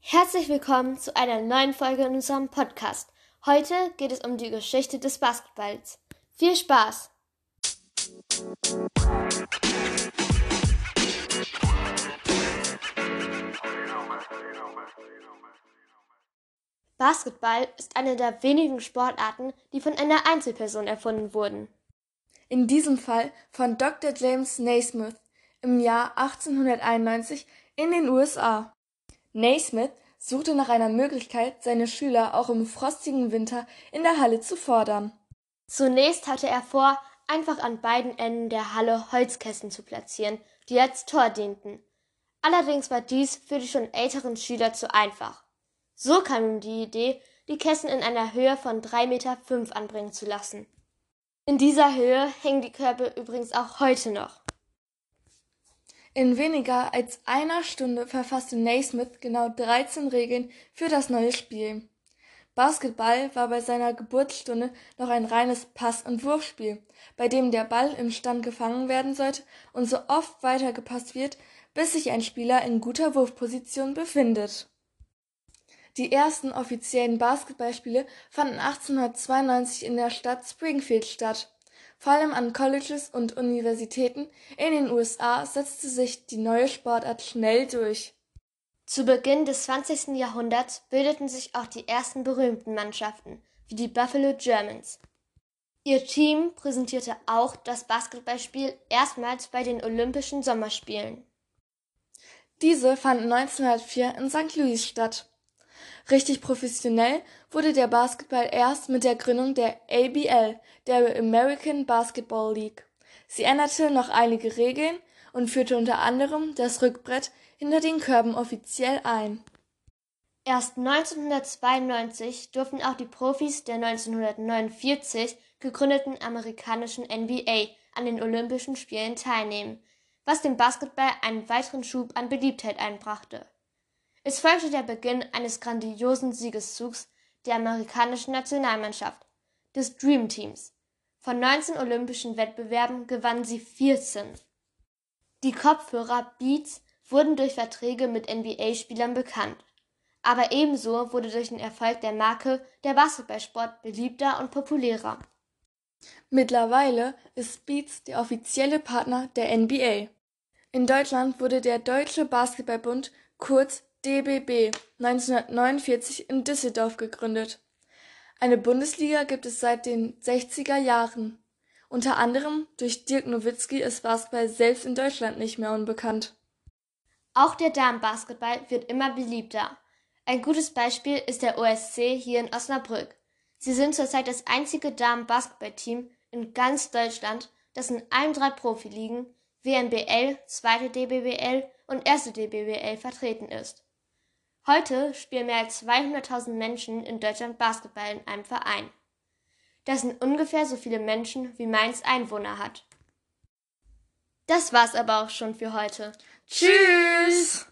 Herzlich willkommen zu einer neuen Folge in unserem Podcast. Heute geht es um die Geschichte des Basketballs. Viel Spaß! Basketball ist eine der wenigen Sportarten, die von einer Einzelperson erfunden wurden. In diesem Fall von Dr. James Naismith im Jahr 1891 in den USA. Naismith suchte nach einer Möglichkeit, seine Schüler auch im frostigen Winter in der Halle zu fordern. Zunächst hatte er vor, einfach an beiden Enden der Halle Holzkästen zu platzieren, die als Tor dienten. Allerdings war dies für die schon älteren Schüler zu einfach. So kam ihm die Idee, die Kästen in einer Höhe von drei Meter fünf anbringen zu lassen. In dieser Höhe hängen die Körbe übrigens auch heute noch. In weniger als einer Stunde verfasste Naismith genau 13 Regeln für das neue Spiel. Basketball war bei seiner Geburtsstunde noch ein reines Pass- und Wurfspiel, bei dem der Ball im Stand gefangen werden sollte und so oft weitergepasst wird, bis sich ein Spieler in guter Wurfposition befindet. Die ersten offiziellen Basketballspiele fanden 1892 in der Stadt Springfield statt. Vor allem an Colleges und Universitäten in den USA setzte sich die neue Sportart schnell durch. Zu Beginn des 20. Jahrhunderts bildeten sich auch die ersten berühmten Mannschaften, wie die Buffalo Germans. Ihr Team präsentierte auch das Basketballspiel erstmals bei den Olympischen Sommerspielen. Diese fanden 1904 in St. Louis statt. Richtig professionell wurde der Basketball erst mit der Gründung der ABL, der American Basketball League. Sie änderte noch einige Regeln und führte unter anderem das Rückbrett hinter den Körben offiziell ein. Erst 1992 durften auch die Profis der 1949 gegründeten amerikanischen NBA an den Olympischen Spielen teilnehmen, was dem Basketball einen weiteren Schub an Beliebtheit einbrachte. Es folgte der Beginn eines grandiosen Siegeszugs der amerikanischen Nationalmannschaft, des Dream Teams. Von 19 olympischen Wettbewerben gewannen sie 14. Die Kopfhörer Beats wurden durch Verträge mit NBA-Spielern bekannt. Aber ebenso wurde durch den Erfolg der Marke der Basketballsport beliebter und populärer. Mittlerweile ist Beats der offizielle Partner der NBA. In Deutschland wurde der Deutsche Basketballbund kurz DBB 1949 in Düsseldorf gegründet. Eine Bundesliga gibt es seit den 60er Jahren. Unter anderem durch Dirk Nowitzki ist Basketball selbst in Deutschland nicht mehr unbekannt. Auch der Damenbasketball wird immer beliebter. Ein gutes Beispiel ist der OSC hier in Osnabrück. Sie sind zurzeit das einzige Damenbasketballteam in ganz Deutschland, das in allen drei Profiligen WNBL, zweite DBBL und erste DBBL vertreten ist. Heute spielen mehr als 200.000 Menschen in Deutschland Basketball in einem Verein. Das sind ungefähr so viele Menschen, wie Mainz Einwohner hat. Das war's aber auch schon für heute. Tschüss!